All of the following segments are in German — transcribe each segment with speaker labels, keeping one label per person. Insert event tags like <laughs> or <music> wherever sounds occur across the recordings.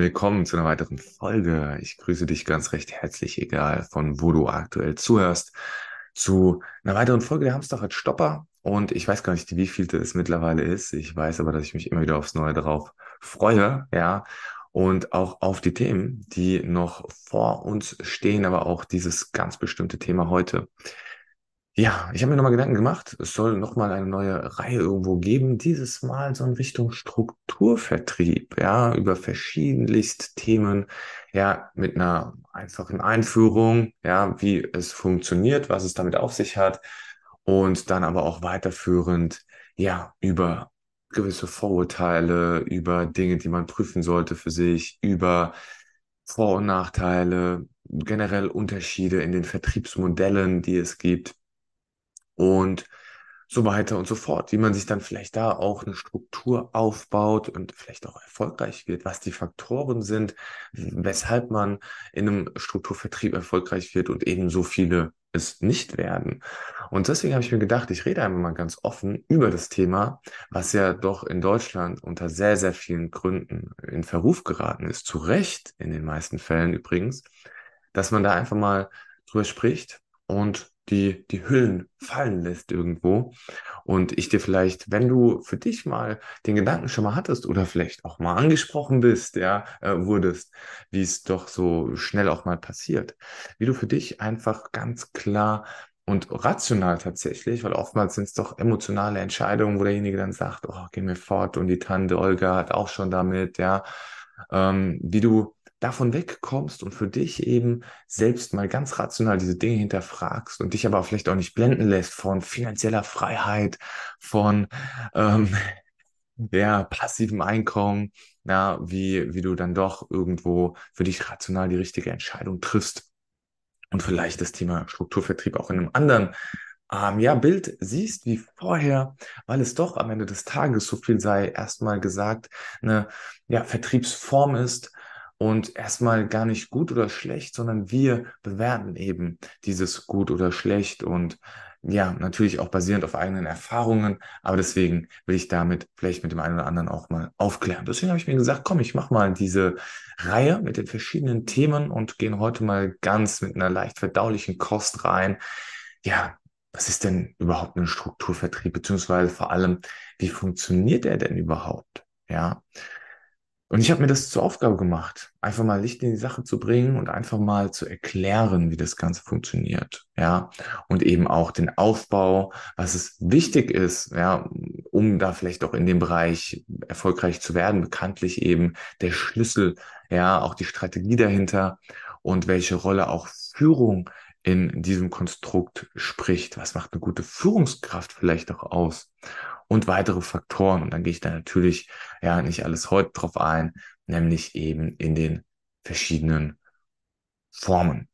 Speaker 1: willkommen zu einer weiteren Folge. Ich grüße dich ganz recht herzlich, egal von wo du aktuell zuhörst, zu einer weiteren Folge der Hamster hat Stopper. Und ich weiß gar nicht, wie vielte es mittlerweile ist. Ich weiß aber, dass ich mich immer wieder aufs Neue darauf freue, ja. Und auch auf die Themen, die noch vor uns stehen, aber auch dieses ganz bestimmte Thema heute. Ja, ich habe mir nochmal Gedanken gemacht. Es soll nochmal eine neue Reihe irgendwo geben. Dieses Mal so in Richtung Strukturvertrieb, ja, über verschiedenlichst Themen, ja, mit einer einfachen Einführung, ja, wie es funktioniert, was es damit auf sich hat und dann aber auch weiterführend, ja, über gewisse Vorurteile, über Dinge, die man prüfen sollte für sich, über Vor- und Nachteile, generell Unterschiede in den Vertriebsmodellen, die es gibt und so weiter und so fort, wie man sich dann vielleicht da auch eine Struktur aufbaut und vielleicht auch erfolgreich wird, was die Faktoren sind, weshalb man in einem Strukturvertrieb erfolgreich wird und eben so viele es nicht werden. Und deswegen habe ich mir gedacht, ich rede einmal mal ganz offen über das Thema, was ja doch in Deutschland unter sehr, sehr vielen Gründen in Verruf geraten ist, zu Recht in den meisten Fällen übrigens, dass man da einfach mal drüber spricht und die, die Hüllen fallen lässt irgendwo. Und ich dir vielleicht, wenn du für dich mal den Gedanken schon mal hattest oder vielleicht auch mal angesprochen bist, ja, äh, wurdest, wie es doch so schnell auch mal passiert, wie du für dich einfach ganz klar und rational tatsächlich, weil oftmals sind es doch emotionale Entscheidungen, wo derjenige dann sagt, oh, geh mir fort und die Tante Olga hat auch schon damit, ja, ähm, wie du davon wegkommst und für dich eben selbst mal ganz rational diese Dinge hinterfragst und dich aber vielleicht auch nicht blenden lässt von finanzieller Freiheit, von ähm, <laughs> ja, passivem Einkommen, ja, wie, wie du dann doch irgendwo für dich rational die richtige Entscheidung triffst und vielleicht das Thema Strukturvertrieb auch in einem anderen ähm, ja, Bild siehst wie vorher, weil es doch am Ende des Tages, so viel sei erstmal gesagt, eine ja, Vertriebsform ist, und erstmal gar nicht gut oder schlecht, sondern wir bewerten eben dieses gut oder schlecht und ja, natürlich auch basierend auf eigenen Erfahrungen, aber deswegen will ich damit vielleicht mit dem einen oder anderen auch mal aufklären. Deswegen habe ich mir gesagt, komm, ich mache mal diese Reihe mit den verschiedenen Themen und gehen heute mal ganz mit einer leicht verdaulichen Kost rein. Ja, was ist denn überhaupt ein Strukturvertrieb, beziehungsweise vor allem, wie funktioniert er denn überhaupt? Ja, und ich habe mir das zur Aufgabe gemacht, einfach mal Licht in die Sache zu bringen und einfach mal zu erklären, wie das Ganze funktioniert, ja, und eben auch den Aufbau, was es wichtig ist, ja, um da vielleicht auch in dem Bereich erfolgreich zu werden, bekanntlich eben der Schlüssel, ja, auch die Strategie dahinter und welche Rolle auch Führung in diesem Konstrukt spricht. Was macht eine gute Führungskraft vielleicht auch aus? Und weitere Faktoren. Und dann gehe ich da natürlich ja nicht alles heute drauf ein, nämlich eben in den verschiedenen Formen.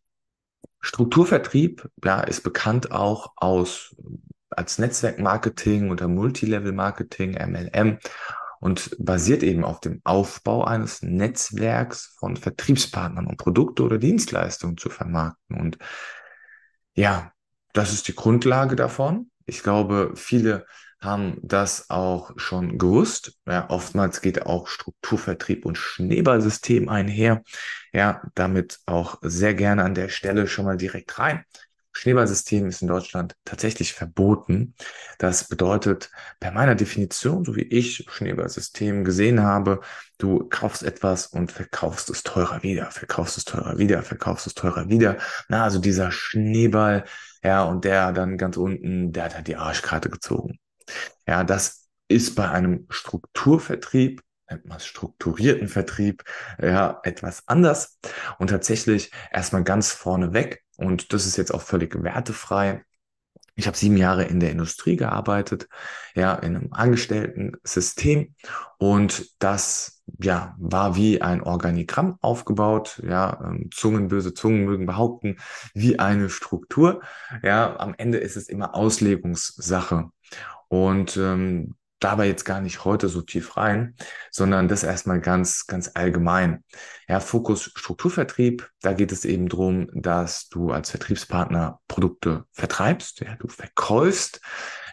Speaker 1: Strukturvertrieb ja, ist bekannt auch aus als Netzwerkmarketing oder Multilevel-Marketing, MLM und basiert eben auf dem Aufbau eines Netzwerks von Vertriebspartnern, um Produkte oder Dienstleistungen zu vermarkten. Und ja, das ist die Grundlage davon. Ich glaube, viele haben das auch schon gewusst. Ja, oftmals geht auch Strukturvertrieb und Schneeballsystem einher. Ja, damit auch sehr gerne an der Stelle schon mal direkt rein. Schneeballsystem ist in Deutschland tatsächlich verboten. Das bedeutet, bei meiner Definition, so wie ich Schneeballsystem gesehen habe, du kaufst etwas und verkaufst es teurer wieder, verkaufst es teurer wieder, verkaufst es teurer wieder. Na, also dieser Schneeball, ja, und der dann ganz unten, der hat halt die Arschkarte gezogen. Ja, das ist bei einem Strukturvertrieb, etwas strukturierten Vertrieb, ja, etwas anders und tatsächlich erstmal ganz vorne weg. Und das ist jetzt auch völlig wertefrei. Ich habe sieben Jahre in der Industrie gearbeitet, ja, in einem Angestellten-System und das, ja, war wie ein Organigramm aufgebaut, ja, ähm, Zungen, böse Zungen mögen behaupten, wie eine Struktur, ja, am Ende ist es immer Auslegungssache und ähm, dabei jetzt gar nicht heute so tief rein, sondern das erstmal ganz, ganz allgemein. Ja, Fokus Strukturvertrieb, da geht es eben darum, dass du als Vertriebspartner Produkte vertreibst, ja, du verkaufst,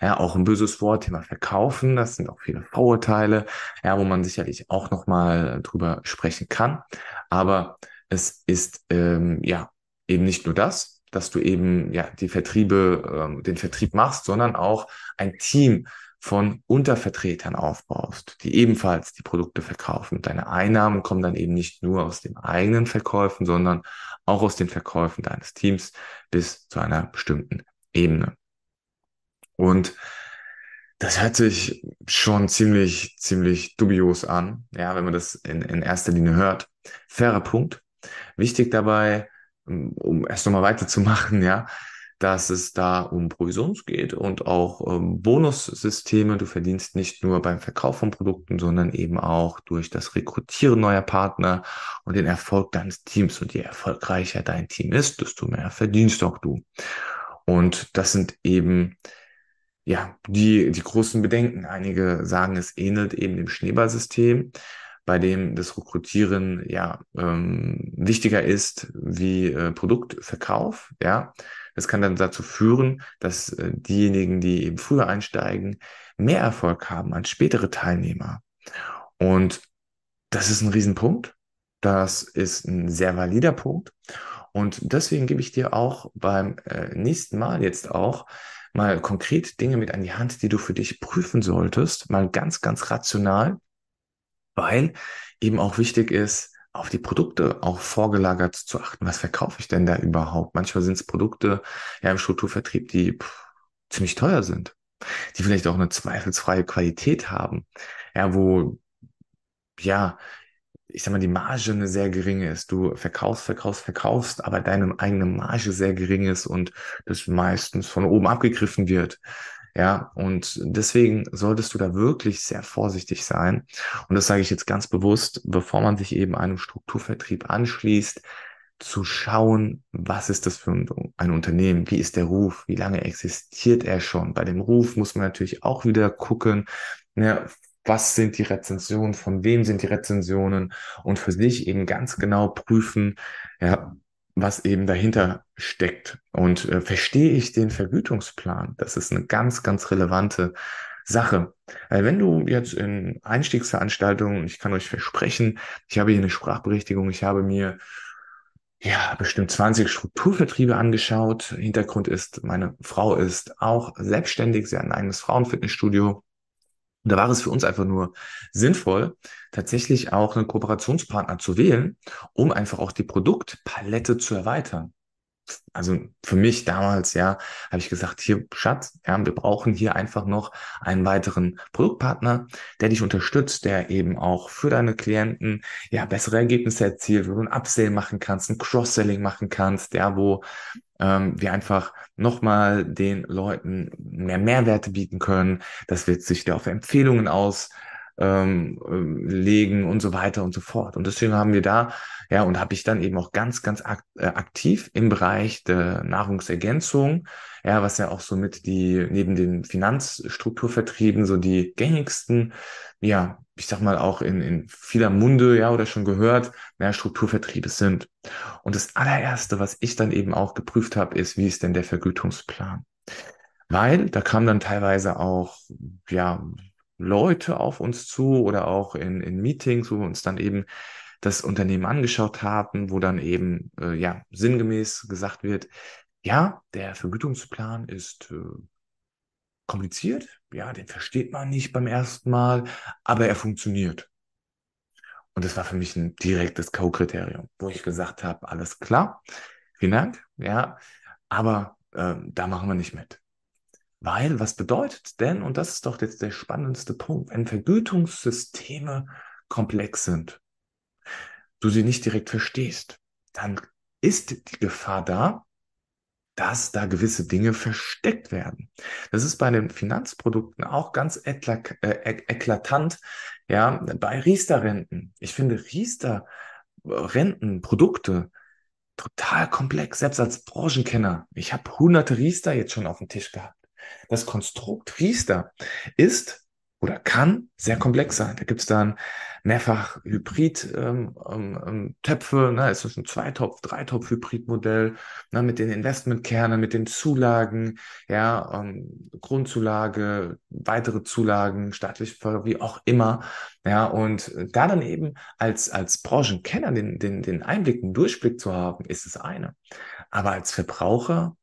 Speaker 1: ja, auch ein böses Wort, Thema Verkaufen, das sind auch viele Vorurteile, ja, wo man sicherlich auch nochmal drüber sprechen kann. Aber es ist, ähm, ja, eben nicht nur das, dass du eben ja die Vertriebe, äh, den Vertrieb machst, sondern auch ein Team von Untervertretern aufbaust, die ebenfalls die Produkte verkaufen. Deine Einnahmen kommen dann eben nicht nur aus den eigenen Verkäufen, sondern auch aus den Verkäufen deines Teams bis zu einer bestimmten Ebene. Und das hört sich schon ziemlich, ziemlich dubios an, ja, wenn man das in, in erster Linie hört. Fairer Punkt. Wichtig dabei, um erst nochmal weiterzumachen, ja, dass es da um Provisions geht und auch ähm, Bonussysteme. Du verdienst nicht nur beim Verkauf von Produkten, sondern eben auch durch das Rekrutieren neuer Partner und den Erfolg deines Teams. Und je erfolgreicher dein Team ist, desto mehr verdienst auch du. Und das sind eben ja die, die großen Bedenken. Einige sagen, es ähnelt eben dem Schneeballsystem bei dem das Rekrutieren ja ähm, wichtiger ist wie äh, Produktverkauf. Ja, das kann dann dazu führen, dass äh, diejenigen, die eben früher einsteigen, mehr Erfolg haben als spätere Teilnehmer. Und das ist ein Riesenpunkt. Das ist ein sehr valider Punkt. Und deswegen gebe ich dir auch beim äh, nächsten Mal jetzt auch mal konkret Dinge mit an die Hand, die du für dich prüfen solltest, mal ganz, ganz rational weil eben auch wichtig ist, auf die Produkte auch vorgelagert zu achten. Was verkaufe ich denn da überhaupt? Manchmal sind es Produkte ja im Strukturvertrieb, die pff, ziemlich teuer sind, die vielleicht auch eine zweifelsfreie Qualität haben, ja, wo ja ich sag mal, die Marge eine sehr geringe ist. Du verkaufst, verkaufst, verkaufst, aber deine eigene Marge sehr gering ist und das meistens von oben abgegriffen wird. Ja, und deswegen solltest du da wirklich sehr vorsichtig sein. Und das sage ich jetzt ganz bewusst, bevor man sich eben einem Strukturvertrieb anschließt, zu schauen, was ist das für ein Unternehmen, wie ist der Ruf, wie lange existiert er schon. Bei dem Ruf muss man natürlich auch wieder gucken, ja, was sind die Rezensionen, von wem sind die Rezensionen und für sich eben ganz genau prüfen, ja, was eben dahinter steckt. Und äh, verstehe ich den Vergütungsplan? Das ist eine ganz, ganz relevante Sache. Weil wenn du jetzt in Einstiegsveranstaltungen, ich kann euch versprechen, ich habe hier eine Sprachberichtigung, ich habe mir ja, bestimmt 20 Strukturvertriebe angeschaut. Hintergrund ist, meine Frau ist auch selbstständig. Sie hat ein eigenes Frauenfitnessstudio. Und da war es für uns einfach nur sinnvoll, tatsächlich auch einen Kooperationspartner zu wählen, um einfach auch die Produktpalette zu erweitern. Also für mich damals, ja, habe ich gesagt, hier, Schatz, ja, wir brauchen hier einfach noch einen weiteren Produktpartner, der dich unterstützt, der eben auch für deine Klienten ja bessere Ergebnisse erzielt, wo du ein Upsell machen kannst, ein Cross-Selling machen kannst, ja, wo ähm, wir einfach nochmal den Leuten mehr Mehrwerte bieten können. Das wird sich auf Empfehlungen aus ähm, äh, legen und so weiter und so fort. Und deswegen haben wir da, ja, und habe ich dann eben auch ganz, ganz ak äh, aktiv im Bereich der Nahrungsergänzung, ja, was ja auch so mit die, neben den Finanzstrukturvertrieben so die gängigsten, ja, ich sag mal auch in, in vieler Munde, ja, oder schon gehört, mehr Strukturvertriebe sind. Und das allererste, was ich dann eben auch geprüft habe, ist, wie ist denn der Vergütungsplan? Weil da kam dann teilweise auch, ja, Leute auf uns zu oder auch in, in Meetings, wo wir uns dann eben das Unternehmen angeschaut haben, wo dann eben äh, ja sinngemäß gesagt wird, ja, der Vergütungsplan ist äh, kompliziert, ja, den versteht man nicht beim ersten Mal, aber er funktioniert. Und das war für mich ein direktes K.O.-Kriterium, wo ich gesagt habe, alles klar, vielen Dank, ja, aber äh, da machen wir nicht mit. Weil, was bedeutet denn, und das ist doch jetzt der spannendste Punkt, wenn Vergütungssysteme komplex sind, du sie nicht direkt verstehst, dann ist die Gefahr da, dass da gewisse Dinge versteckt werden. Das ist bei den Finanzprodukten auch ganz ekla äh, eklatant. Ja, bei Riester-Renten. Ich finde Riester-Rentenprodukte total komplex, selbst als Branchenkenner. Ich habe hunderte Riester jetzt schon auf dem Tisch gehabt. Das Konstrukt Riester ist oder kann sehr komplex sein. Da gibt es dann mehrfach Hybrid-Töpfe, ähm, ähm, ähm ne? ist das ein Zweitopf-, Dreitopf-Hybrid-Modell ne? mit den Investmentkernen, mit den Zulagen, ja, ähm, Grundzulage, weitere Zulagen, Förderung, wie auch immer. Ja, und da dann eben als, als Branchenkenner den, den, den Einblick, den Durchblick zu haben, ist es eine. Aber als Verbraucher,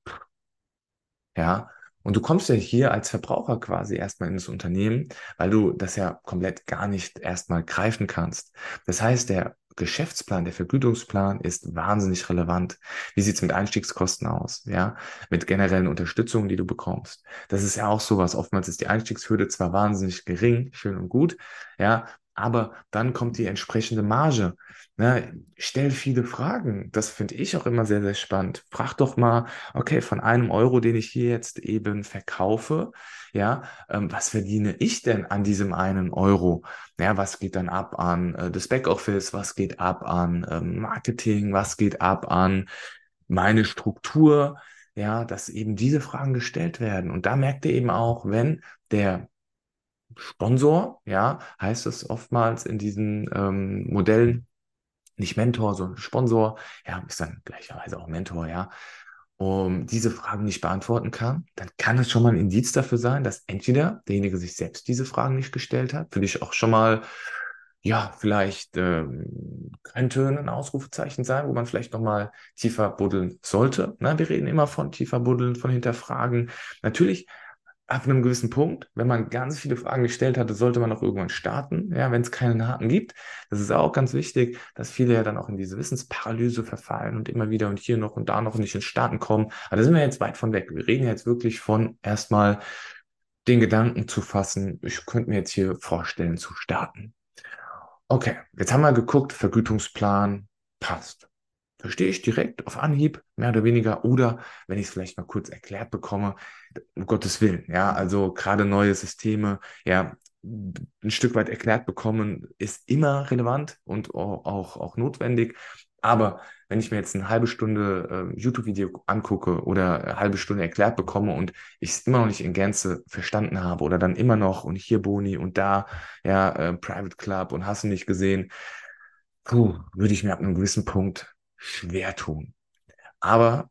Speaker 1: ja, und du kommst ja hier als Verbraucher quasi erstmal in das Unternehmen, weil du das ja komplett gar nicht erstmal greifen kannst. Das heißt, der Geschäftsplan, der Vergütungsplan ist wahnsinnig relevant. Wie sieht's mit Einstiegskosten aus? Ja, mit generellen Unterstützungen, die du bekommst. Das ist ja auch sowas. Oftmals ist die Einstiegshürde zwar wahnsinnig gering, schön und gut, ja, aber dann kommt die entsprechende Marge. Ne? Stell viele Fragen. Das finde ich auch immer sehr, sehr spannend. Frag doch mal, okay, von einem Euro, den ich hier jetzt eben verkaufe, ja, ähm, was verdiene ich denn an diesem einen Euro? Ja, was geht dann ab an äh, das Backoffice? Was geht ab an ähm, Marketing? Was geht ab an meine Struktur? Ja, dass eben diese Fragen gestellt werden. Und da merkt ihr eben auch, wenn der Sponsor, ja, heißt es oftmals in diesen ähm, Modellen, nicht Mentor, sondern Sponsor, ja, ist dann gleicherweise auch Mentor, ja, um diese Fragen nicht beantworten kann, dann kann es schon mal ein Indiz dafür sein, dass entweder derjenige sich selbst diese Fragen nicht gestellt hat, für dich auch schon mal, ja, vielleicht ähm, könnte ein Ausrufezeichen sein, wo man vielleicht nochmal tiefer buddeln sollte. Na, wir reden immer von tiefer buddeln, von hinterfragen. Natürlich ab einem gewissen Punkt, wenn man ganz viele Fragen gestellt hatte, sollte man auch irgendwann starten, ja, wenn es keinen Haken gibt. Das ist auch ganz wichtig, dass viele ja dann auch in diese Wissensparalyse verfallen und immer wieder und hier noch und da noch nicht ins Starten kommen. Aber da sind wir jetzt weit von weg. Wir reden jetzt wirklich von erstmal den Gedanken zu fassen, ich könnte mir jetzt hier vorstellen zu starten. Okay, jetzt haben wir geguckt, Vergütungsplan passt. Verstehe ich direkt auf Anhieb, mehr oder weniger, oder wenn ich es vielleicht mal kurz erklärt bekomme, um Gottes Willen, ja, also gerade neue Systeme, ja, ein Stück weit erklärt bekommen, ist immer relevant und auch, auch, notwendig. Aber wenn ich mir jetzt eine halbe Stunde äh, YouTube-Video angucke oder eine halbe Stunde erklärt bekomme und ich es immer noch nicht in Gänze verstanden habe oder dann immer noch und hier Boni und da, ja, äh, Private Club und hast du nicht gesehen, puh, würde ich mir ab einem gewissen Punkt schwer tun. Aber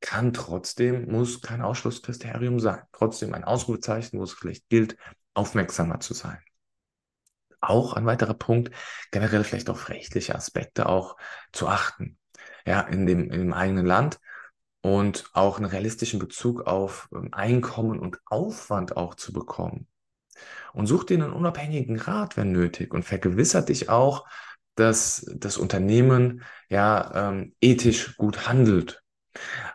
Speaker 1: kann trotzdem, muss kein Ausschlusskriterium sein. Trotzdem ein Ausrufezeichen, wo es vielleicht gilt, aufmerksamer zu sein. Auch ein weiterer Punkt, generell vielleicht auf rechtliche Aspekte auch zu achten. Ja, in dem, in dem eigenen Land und auch einen realistischen Bezug auf ähm, Einkommen und Aufwand auch zu bekommen. Und such dir einen unabhängigen Rat, wenn nötig, und vergewissert dich auch, dass das Unternehmen ja ähm, ethisch gut handelt.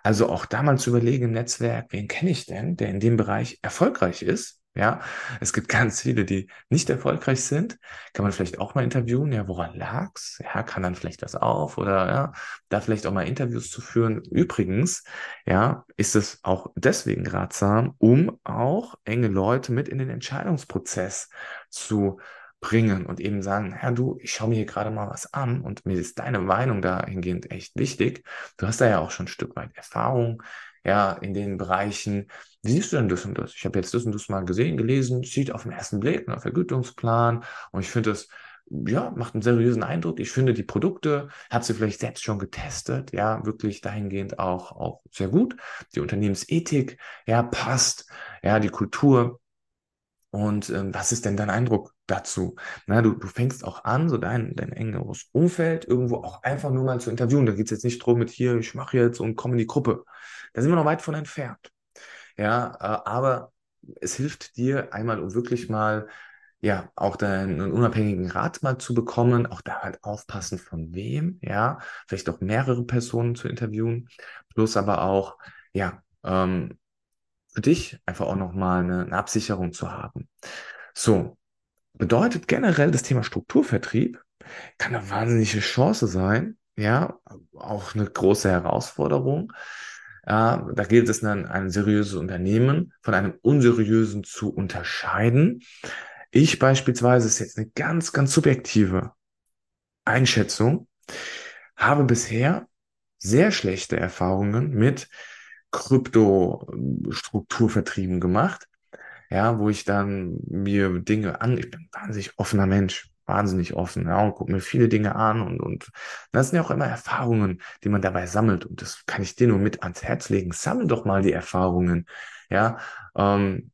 Speaker 1: Also auch da mal zu überlegen im Netzwerk, wen kenne ich denn, der in dem Bereich erfolgreich ist? Ja, es gibt ganz viele, die nicht erfolgreich sind. Kann man vielleicht auch mal interviewen. Ja, woran lag's? Ja, kann dann vielleicht das auf oder ja, da vielleicht auch mal Interviews zu führen. Übrigens, ja, ist es auch deswegen ratsam, um auch enge Leute mit in den Entscheidungsprozess zu bringen und eben sagen, ja du, ich schaue mir hier gerade mal was an und mir ist deine Meinung dahingehend echt wichtig. Du hast da ja auch schon ein Stück weit Erfahrung, ja, in den Bereichen. Wie siehst du denn das und das? Ich habe jetzt das und das mal gesehen, gelesen, sieht auf den ersten Blick einen Vergütungsplan und ich finde das ja, macht einen seriösen Eindruck. Ich finde die Produkte, hat sie vielleicht selbst schon getestet, ja, wirklich dahingehend auch, auch sehr gut. Die Unternehmensethik, ja, passt, ja, die Kultur. Und ähm, was ist denn dein Eindruck dazu? Na, du, du fängst auch an, so dein, dein engeres Umfeld irgendwo auch einfach nur mal zu interviewen. Da geht es jetzt nicht drum mit hier, ich mache jetzt und komme in die Gruppe. Da sind wir noch weit von entfernt. Ja, äh, aber es hilft dir einmal, um wirklich mal ja, auch deinen unabhängigen Rat mal zu bekommen, auch da halt aufpassen von wem, ja, vielleicht auch mehrere Personen zu interviewen, plus aber auch, ja, ähm, für dich einfach auch nochmal eine, eine Absicherung zu haben. So, bedeutet generell das Thema Strukturvertrieb kann eine wahnsinnige Chance sein, ja, auch eine große Herausforderung. Äh, da gilt es dann, ein seriöses Unternehmen von einem unseriösen zu unterscheiden. Ich beispielsweise, ist jetzt eine ganz, ganz subjektive Einschätzung, habe bisher sehr schlechte Erfahrungen mit Kryptostrukturvertrieben gemacht. ja, wo ich dann mir Dinge an, ich bin wahnsinnig offener Mensch, wahnsinnig offen, ja, und gucke mir viele Dinge an und, und das sind ja auch immer Erfahrungen, die man dabei sammelt und das kann ich dir nur mit ans Herz legen. Sammel doch mal die Erfahrungen, ja, ähm,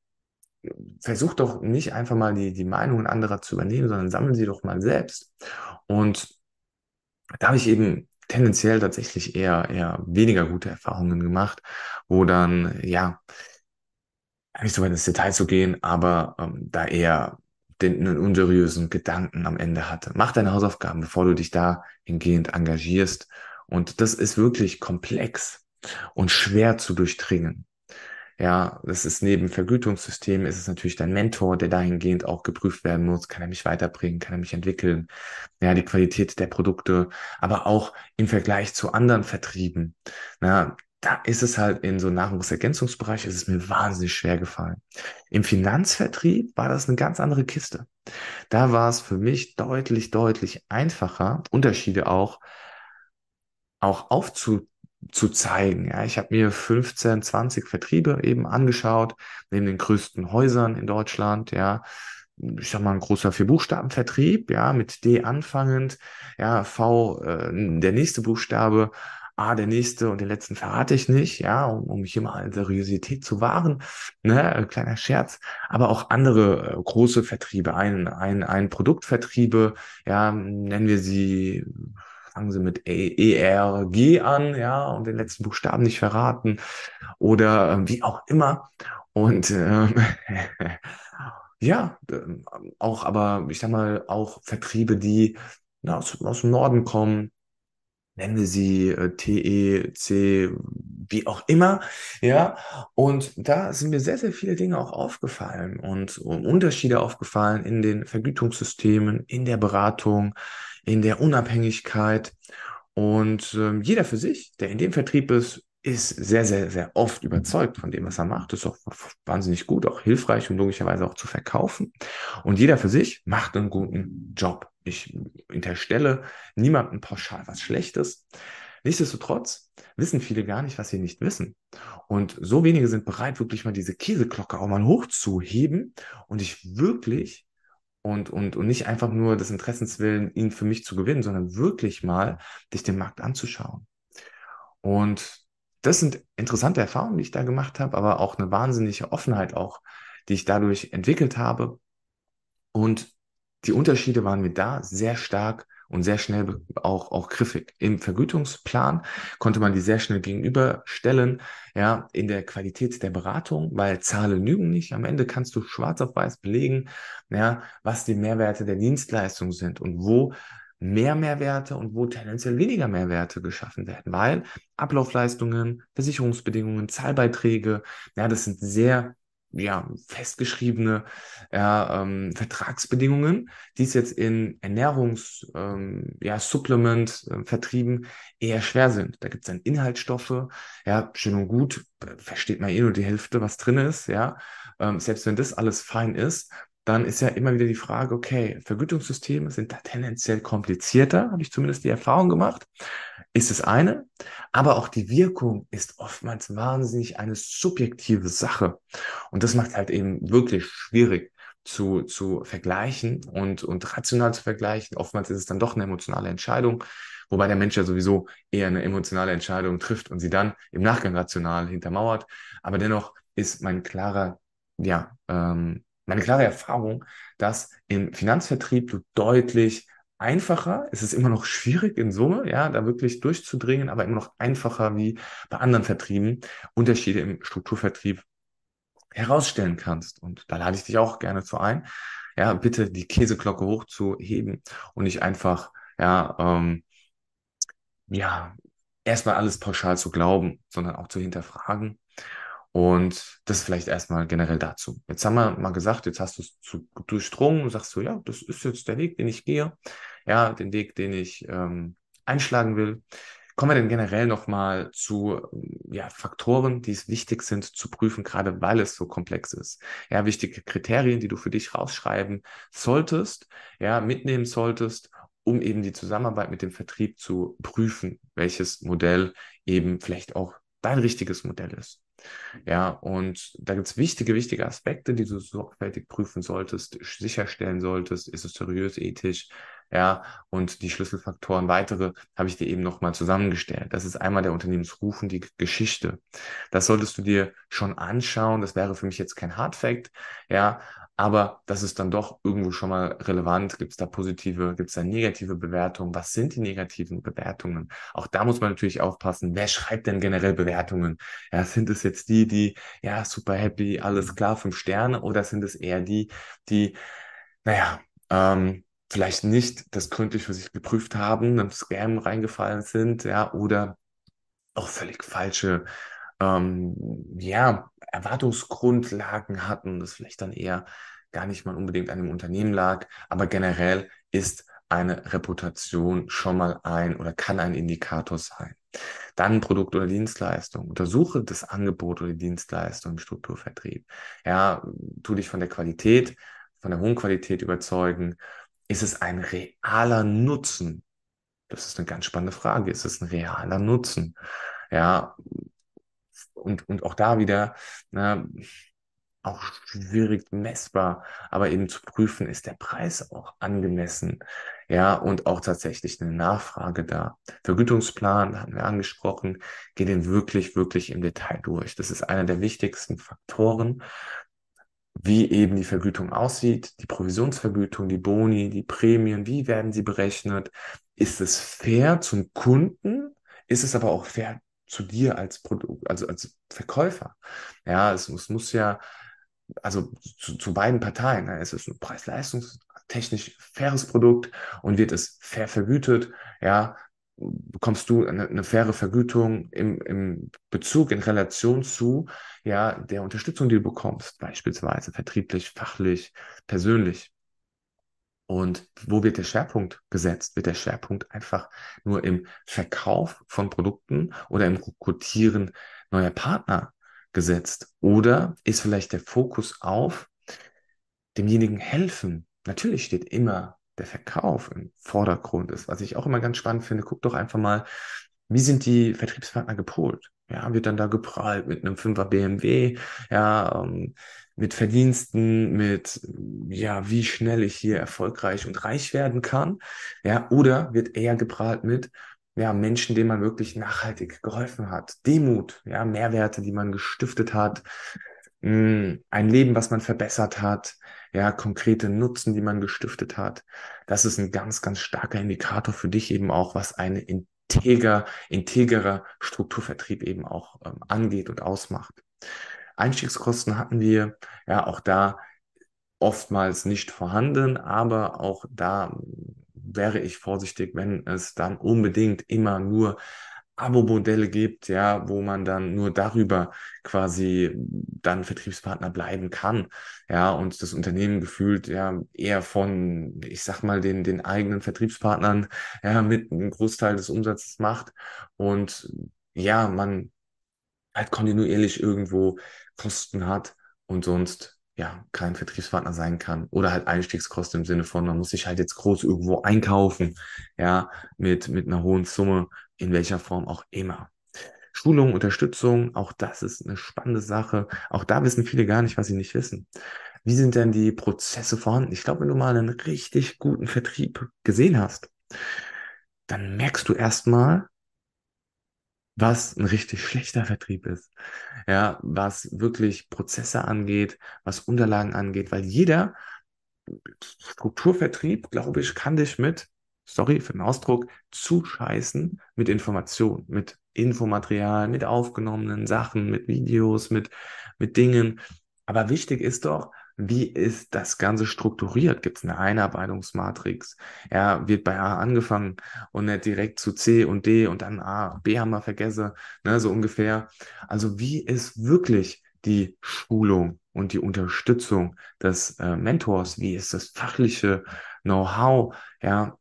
Speaker 1: versuch doch nicht einfach mal die, die Meinungen anderer zu übernehmen, sondern sammel sie doch mal selbst. Und da habe ich eben tendenziell tatsächlich eher, eher weniger gute Erfahrungen gemacht, wo dann, ja, nicht so weit ins Detail zu gehen, aber ähm, da eher den, unseriösen Gedanken am Ende hatte. Mach deine Hausaufgaben, bevor du dich da hingehend engagierst. Und das ist wirklich komplex und schwer zu durchdringen. Ja, das ist neben Vergütungssystem ist es natürlich dein Mentor, der dahingehend auch geprüft werden muss. Kann er mich weiterbringen? Kann er mich entwickeln? Ja, die Qualität der Produkte, aber auch im Vergleich zu anderen Vertrieben. Na, da ist es halt in so Nahrungsergänzungsbereich ist es mir wahnsinnig schwer gefallen. Im Finanzvertrieb war das eine ganz andere Kiste. Da war es für mich deutlich, deutlich einfacher, Unterschiede auch, auch aufzu, zu zeigen. Ja, ich habe mir 15, 20 Vertriebe eben angeschaut, neben den größten Häusern in Deutschland, ja. Ich sag mal, ein großer Vier-Buchstaben-Vertrieb, ja, mit D anfangend, ja, V, äh, der nächste Buchstabe, A, der nächste und den letzten verrate ich nicht, ja, um, um hier mal Seriosität zu wahren, ne, kleiner Scherz, aber auch andere äh, große Vertriebe, ein, ein, ein Produktvertriebe, ja, nennen wir sie fangen sie mit ERG an, ja, und den letzten Buchstaben nicht verraten oder äh, wie auch immer. Und ähm, <laughs> ja, ähm, auch, aber ich sag mal, auch Vertriebe, die na, aus, aus dem Norden kommen, nennen wir sie äh, TEC, wie auch immer, ja. Und da sind mir sehr, sehr viele Dinge auch aufgefallen und, und Unterschiede aufgefallen in den Vergütungssystemen, in der Beratung, in der Unabhängigkeit. Und ähm, jeder für sich, der in dem Vertrieb ist, ist sehr, sehr, sehr oft überzeugt von dem, was er macht. Ist auch wahnsinnig gut, auch hilfreich und logischerweise auch zu verkaufen. Und jeder für sich macht einen guten Job. Ich unterstelle niemandem pauschal was Schlechtes. Nichtsdestotrotz wissen viele gar nicht, was sie nicht wissen. Und so wenige sind bereit, wirklich mal diese Käseglocke auch mal hochzuheben und ich wirklich und, und, und nicht einfach nur des Interessenswillen, ihn für mich zu gewinnen, sondern wirklich mal dich den Markt anzuschauen. Und das sind interessante Erfahrungen, die ich da gemacht habe, aber auch eine wahnsinnige Offenheit auch, die ich dadurch entwickelt habe. Und die Unterschiede waren mir da sehr stark und sehr schnell auch, auch griffig. Im Vergütungsplan konnte man die sehr schnell gegenüberstellen, ja, in der Qualität der Beratung, weil Zahlen lügen nicht. Am Ende kannst du schwarz auf weiß belegen, ja, was die Mehrwerte der Dienstleistung sind und wo mehr Mehrwerte und wo tendenziell weniger Mehrwerte geschaffen werden, weil Ablaufleistungen, Versicherungsbedingungen, Zahlbeiträge, ja, das sind sehr ja, festgeschriebene ja, ähm, Vertragsbedingungen, die es jetzt in Ernährungs, ähm, ja, äh, vertrieben eher schwer sind. Da gibt es dann Inhaltsstoffe, ja, schön und gut, versteht man eh nur die Hälfte, was drin ist, ja. Ähm, selbst wenn das alles fein ist, dann ist ja immer wieder die Frage, okay, Vergütungssysteme sind da tendenziell komplizierter, habe ich zumindest die Erfahrung gemacht, ist das eine, aber auch die Wirkung ist oftmals wahnsinnig eine subjektive Sache und das macht halt eben wirklich schwierig zu, zu vergleichen und, und rational zu vergleichen. Oftmals ist es dann doch eine emotionale Entscheidung, wobei der Mensch ja sowieso eher eine emotionale Entscheidung trifft und sie dann im Nachgang rational hintermauert, aber dennoch ist mein klarer ja, ähm, meine klare Erfahrung, dass im Finanzvertrieb du deutlich einfacher, es ist immer noch schwierig in Summe, ja, da wirklich durchzudringen, aber immer noch einfacher wie bei anderen Vertrieben Unterschiede im Strukturvertrieb herausstellen kannst. Und da lade ich dich auch gerne zu ein, ja, bitte die Käseglocke hochzuheben und nicht einfach, ja, ähm, ja, erstmal alles pauschal zu glauben, sondern auch zu hinterfragen und das vielleicht erstmal generell dazu. Jetzt haben wir mal gesagt, jetzt hast du es zu, durchdrungen und sagst du, ja, das ist jetzt der Weg, den ich gehe, ja, den Weg, den ich ähm, einschlagen will. Kommen wir denn generell nochmal zu ja, Faktoren, die es wichtig sind zu prüfen, gerade weil es so komplex ist. Ja, wichtige Kriterien, die du für dich rausschreiben solltest, ja, mitnehmen solltest, um eben die Zusammenarbeit mit dem Vertrieb zu prüfen, welches Modell eben vielleicht auch dein richtiges Modell ist. Ja, und da gibt es wichtige, wichtige Aspekte, die du sorgfältig prüfen solltest, sicherstellen solltest, ist es seriös, ethisch, ja, und die Schlüsselfaktoren weitere habe ich dir eben nochmal zusammengestellt. Das ist einmal der Unternehmensruf und die Geschichte. Das solltest du dir schon anschauen. Das wäre für mich jetzt kein Hardfact, ja, aber das ist dann doch irgendwo schon mal relevant. Gibt es da positive, gibt es da negative Bewertungen? Was sind die negativen Bewertungen? Auch da muss man natürlich aufpassen. Wer schreibt denn generell Bewertungen? Ja, sind es jetzt die, die, ja, super happy, alles klar, fünf Sterne, oder sind es eher die, die, naja, ähm, vielleicht nicht das gründlich für sich geprüft haben, einem Scam reingefallen sind, ja, oder auch völlig falsche, ähm, ja, Erwartungsgrundlagen hatten, das vielleicht dann eher gar nicht mal unbedingt an dem Unternehmen lag, aber generell ist eine Reputation schon mal ein oder kann ein Indikator sein. Dann Produkt oder Dienstleistung. Untersuche das Angebot oder die Dienstleistung im Strukturvertrieb. Ja, tu dich von der Qualität, von der hohen Qualität überzeugen ist es ein realer Nutzen? Das ist eine ganz spannende Frage. Ist es ein realer Nutzen? Ja, und, und auch da wieder, ne, auch schwierig messbar, aber eben zu prüfen, ist der Preis auch angemessen? Ja, und auch tatsächlich eine Nachfrage da. Vergütungsplan hatten wir angesprochen, geh den wirklich, wirklich im Detail durch. Das ist einer der wichtigsten Faktoren, wie eben die Vergütung aussieht, die Provisionsvergütung, die Boni, die Prämien, wie werden sie berechnet? Ist es fair zum Kunden? Ist es aber auch fair zu dir als Produkt, also als Verkäufer? Ja, es, es muss ja, also zu, zu beiden Parteien, ne? es ein preis-leistungstechnisch faires Produkt und wird es fair vergütet? Ja, bekommst du eine, eine faire Vergütung im, im Bezug, in Relation zu ja, der Unterstützung, die du bekommst, beispielsweise vertrieblich, fachlich, persönlich. Und wo wird der Schwerpunkt gesetzt? Wird der Schwerpunkt einfach nur im Verkauf von Produkten oder im Rekrutieren neuer Partner gesetzt? Oder ist vielleicht der Fokus auf demjenigen helfen? Natürlich steht immer der Verkauf im Vordergrund ist. Was ich auch immer ganz spannend finde, guck doch einfach mal, wie sind die Vertriebspartner gepolt? Ja, wird dann da geprallt mit einem 5er BMW, ja, ähm, mit Verdiensten, mit, ja, wie schnell ich hier erfolgreich und reich werden kann, ja, oder wird eher geprahlt mit, ja, Menschen, denen man wirklich nachhaltig geholfen hat, Demut, ja, Mehrwerte, die man gestiftet hat, hm, ein Leben, was man verbessert hat, ja, konkrete Nutzen, die man gestiftet hat. Das ist ein ganz, ganz starker Indikator für dich eben auch, was eine integer, integrer Strukturvertrieb eben auch ähm, angeht und ausmacht. Einstiegskosten hatten wir, ja, auch da oftmals nicht vorhanden, aber auch da wäre ich vorsichtig, wenn es dann unbedingt immer nur Abo-Modelle gibt, ja, wo man dann nur darüber quasi dann Vertriebspartner bleiben kann, ja, und das Unternehmen gefühlt ja eher von, ich sag mal, den, den eigenen Vertriebspartnern ja mit einem Großteil des Umsatzes macht und ja, man halt kontinuierlich irgendwo Kosten hat und sonst ja, kein Vertriebspartner sein kann. Oder halt Einstiegskosten im Sinne von, man muss sich halt jetzt groß irgendwo einkaufen, ja, mit, mit einer hohen Summe, in welcher Form auch immer. Schulung, Unterstützung, auch das ist eine spannende Sache. Auch da wissen viele gar nicht, was sie nicht wissen. Wie sind denn die Prozesse vorhanden? Ich glaube, wenn du mal einen richtig guten Vertrieb gesehen hast, dann merkst du erstmal, was ein richtig schlechter Vertrieb ist. Ja, was wirklich Prozesse angeht, was Unterlagen angeht, weil jeder Strukturvertrieb, glaube ich, kann dich mit, sorry für den Ausdruck, zuscheißen mit Informationen, mit Infomaterial, mit aufgenommenen Sachen, mit Videos, mit, mit Dingen. Aber wichtig ist doch, wie ist das Ganze strukturiert? Gibt es eine Einarbeitungsmatrix? Ja, wird bei A angefangen und nicht direkt zu C und D und dann A, B haben wir vergessen, ne, so ungefähr. Also wie ist wirklich die Schulung und die Unterstützung des äh, Mentors? Wie ist das fachliche Know-how? Ja,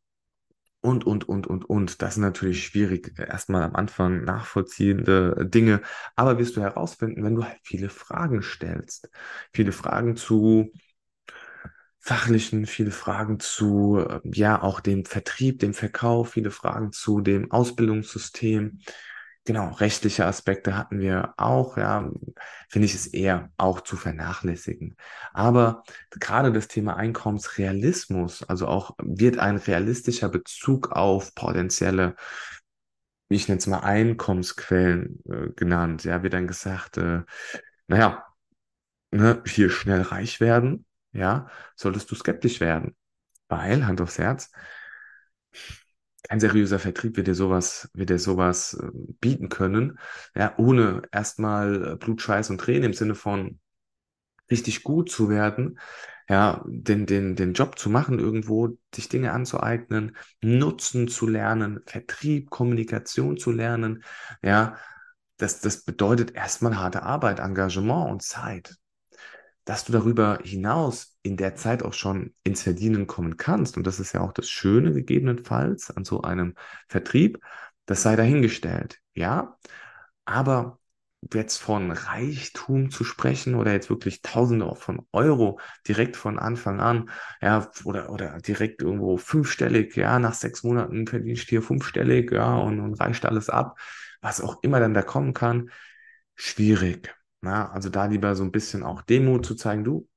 Speaker 1: und, und, und, und, und. Das ist natürlich schwierig, erstmal am Anfang nachvollziehende Dinge. Aber wirst du herausfinden, wenn du halt viele Fragen stellst. Viele Fragen zu fachlichen, viele Fragen zu, ja, auch dem Vertrieb, dem Verkauf, viele Fragen zu dem Ausbildungssystem. Genau, rechtliche Aspekte hatten wir auch, ja, finde ich es eher auch zu vernachlässigen. Aber gerade das Thema Einkommensrealismus, also auch wird ein realistischer Bezug auf potenzielle, ich nenne es mal Einkommensquellen äh, genannt, ja, wird dann gesagt, äh, naja, ne, hier schnell reich werden, ja, solltest du skeptisch werden, weil, Hand aufs Herz, kein seriöser Vertrieb wird dir sowas, wird dir sowas äh, bieten können, ja, ohne erstmal äh, Blut, Schweiß und Tränen im Sinne von richtig gut zu werden, ja, den, den, den Job zu machen irgendwo, sich Dinge anzueignen, Nutzen zu lernen, Vertrieb, Kommunikation zu lernen, ja, das, das bedeutet erstmal harte Arbeit, Engagement und Zeit dass du darüber hinaus in der Zeit auch schon ins Verdienen kommen kannst. Und das ist ja auch das Schöne gegebenenfalls an so einem Vertrieb. Das sei dahingestellt. Ja, aber jetzt von Reichtum zu sprechen oder jetzt wirklich Tausende von Euro direkt von Anfang an, ja, oder, oder direkt irgendwo fünfstellig, ja, nach sechs Monaten verdienst du hier fünfstellig, ja, und, und reicht alles ab, was auch immer dann da kommen kann, schwierig. Ja, also da lieber so ein bisschen auch Demut zu zeigen, du,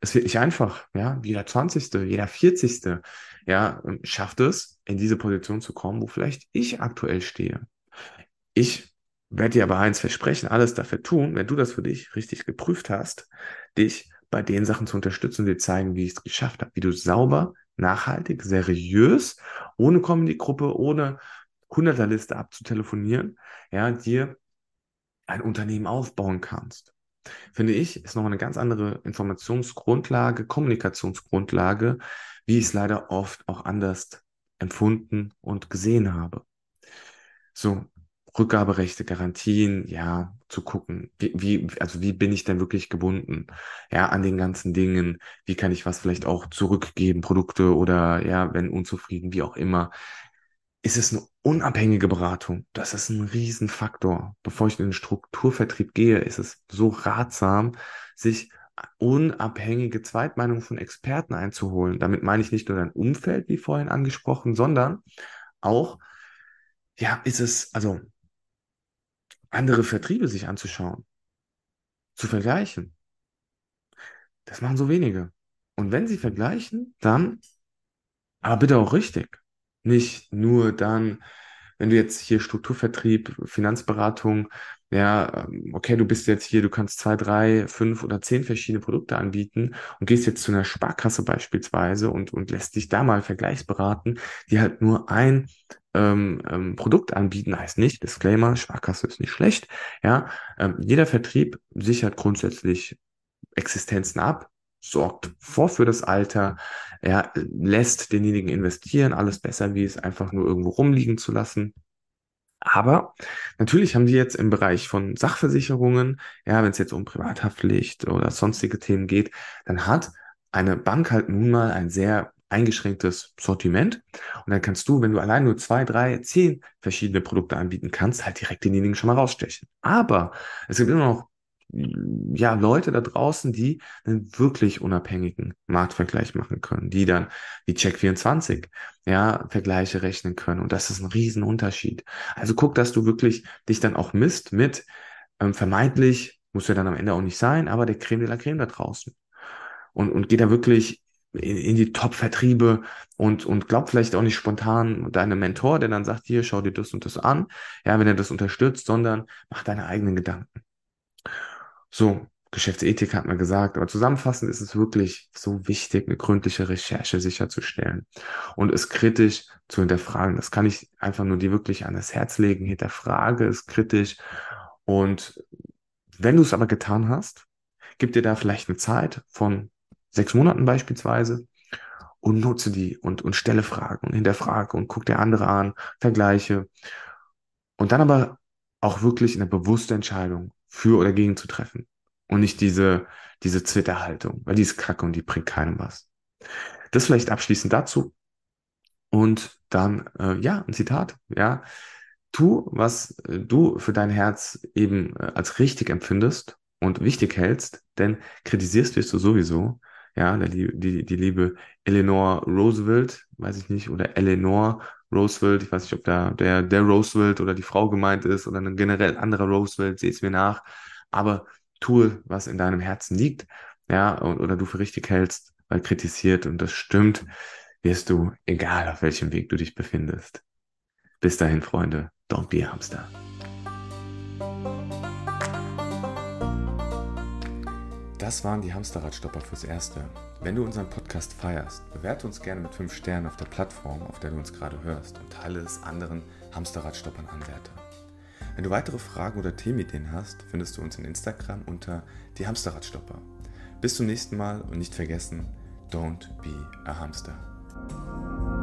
Speaker 1: es wird nicht einfach, ja, jeder 20., jeder 40., ja, schafft es, in diese Position zu kommen, wo vielleicht ich aktuell stehe. Ich werde dir aber eins versprechen, alles dafür tun, wenn du das für dich richtig geprüft hast, dich bei den Sachen zu unterstützen dir zeigen, wie ich es geschafft habe, wie du sauber, nachhaltig, seriös, ohne Comedy-Gruppe, ohne Hunderterliste abzutelefonieren, ja, dir ein Unternehmen aufbauen kannst. Finde ich, ist noch eine ganz andere Informationsgrundlage, Kommunikationsgrundlage, wie ich es leider oft auch anders empfunden und gesehen habe. So, Rückgaberechte, Garantien, ja, zu gucken, wie, wie, also wie bin ich denn wirklich gebunden, ja, an den ganzen Dingen, wie kann ich was vielleicht auch zurückgeben, Produkte oder ja, wenn unzufrieden, wie auch immer ist es eine unabhängige Beratung. Das ist ein Riesenfaktor. Bevor ich in den Strukturvertrieb gehe, ist es so ratsam, sich unabhängige Zweitmeinungen von Experten einzuholen. Damit meine ich nicht nur dein Umfeld, wie vorhin angesprochen, sondern auch, ja, ist es, also andere Vertriebe sich anzuschauen, zu vergleichen. Das machen so wenige. Und wenn sie vergleichen, dann aber bitte auch richtig. Nicht nur dann, wenn du jetzt hier Strukturvertrieb, Finanzberatung, ja, ähm, okay, du bist jetzt hier, du kannst zwei, drei, fünf oder zehn verschiedene Produkte anbieten und gehst jetzt zu einer Sparkasse beispielsweise und, und lässt dich da mal vergleichsberaten, die halt nur ein ähm, ähm, Produkt anbieten, heißt nicht, Disclaimer, Sparkasse ist nicht schlecht, ja, ähm, jeder Vertrieb sichert grundsätzlich Existenzen ab, sorgt vor für das Alter, er lässt denjenigen investieren, alles besser, wie es einfach nur irgendwo rumliegen zu lassen. Aber natürlich haben die jetzt im Bereich von Sachversicherungen, ja, wenn es jetzt um Privathaftpflicht oder sonstige Themen geht, dann hat eine Bank halt nun mal ein sehr eingeschränktes Sortiment. Und dann kannst du, wenn du allein nur zwei, drei, zehn verschiedene Produkte anbieten kannst, halt direkt denjenigen schon mal rausstechen. Aber es gibt immer noch ja, Leute da draußen, die einen wirklich unabhängigen Marktvergleich machen können, die dann wie Check24, ja, Vergleiche rechnen können. Und das ist ein Riesenunterschied. Also guck, dass du wirklich dich dann auch misst mit ähm, vermeintlich, muss ja dann am Ende auch nicht sein, aber der Creme de la Creme da draußen. Und, und geh da wirklich in, in die Top-Vertriebe und, und glaub vielleicht auch nicht spontan deinem Mentor, der dann sagt, hier, schau dir das und das an, ja, wenn er das unterstützt, sondern mach deine eigenen Gedanken. So, Geschäftsethik hat man gesagt, aber zusammenfassend ist es wirklich so wichtig, eine gründliche Recherche sicherzustellen und es kritisch zu hinterfragen. Das kann ich einfach nur dir wirklich an das Herz legen. Hinterfrage es kritisch und wenn du es aber getan hast, gib dir da vielleicht eine Zeit von sechs Monaten beispielsweise und nutze die und, und stelle Fragen und hinterfrage und guck dir andere an, vergleiche und dann aber auch wirklich eine bewusste Entscheidung für oder gegen zu treffen. Und nicht diese, diese Zwitterhaltung, weil die ist kacke und die bringt keinem was. Das vielleicht abschließend dazu. Und dann, äh, ja, ein Zitat, ja. Tu, was äh, du für dein Herz eben äh, als richtig empfindest und wichtig hältst, denn kritisierst wirst du sowieso. ja, die, die, die liebe Eleanor Roosevelt, weiß ich nicht, oder Eleanor Roosevelt, ich weiß nicht, ob da der, der Roosevelt oder die Frau gemeint ist oder ein generell anderer Roosevelt, seht es mir nach, aber tue, was in deinem Herzen liegt, ja, oder du für richtig hältst, weil kritisiert und das stimmt, wirst du, egal auf welchem Weg du dich befindest. Bis dahin, Freunde, don't be a hamster. Das waren die Hamsterradstopper fürs Erste. Wenn du unseren Podcast feierst, bewerte uns gerne mit 5 Sternen auf der Plattform, auf der du uns gerade hörst und teile es anderen Hamsterradstoppern Anwärter. Wenn du weitere Fragen oder Themenideen hast, findest du uns in Instagram unter die Hamsterradstopper. Bis zum nächsten Mal und nicht vergessen, don't be a hamster.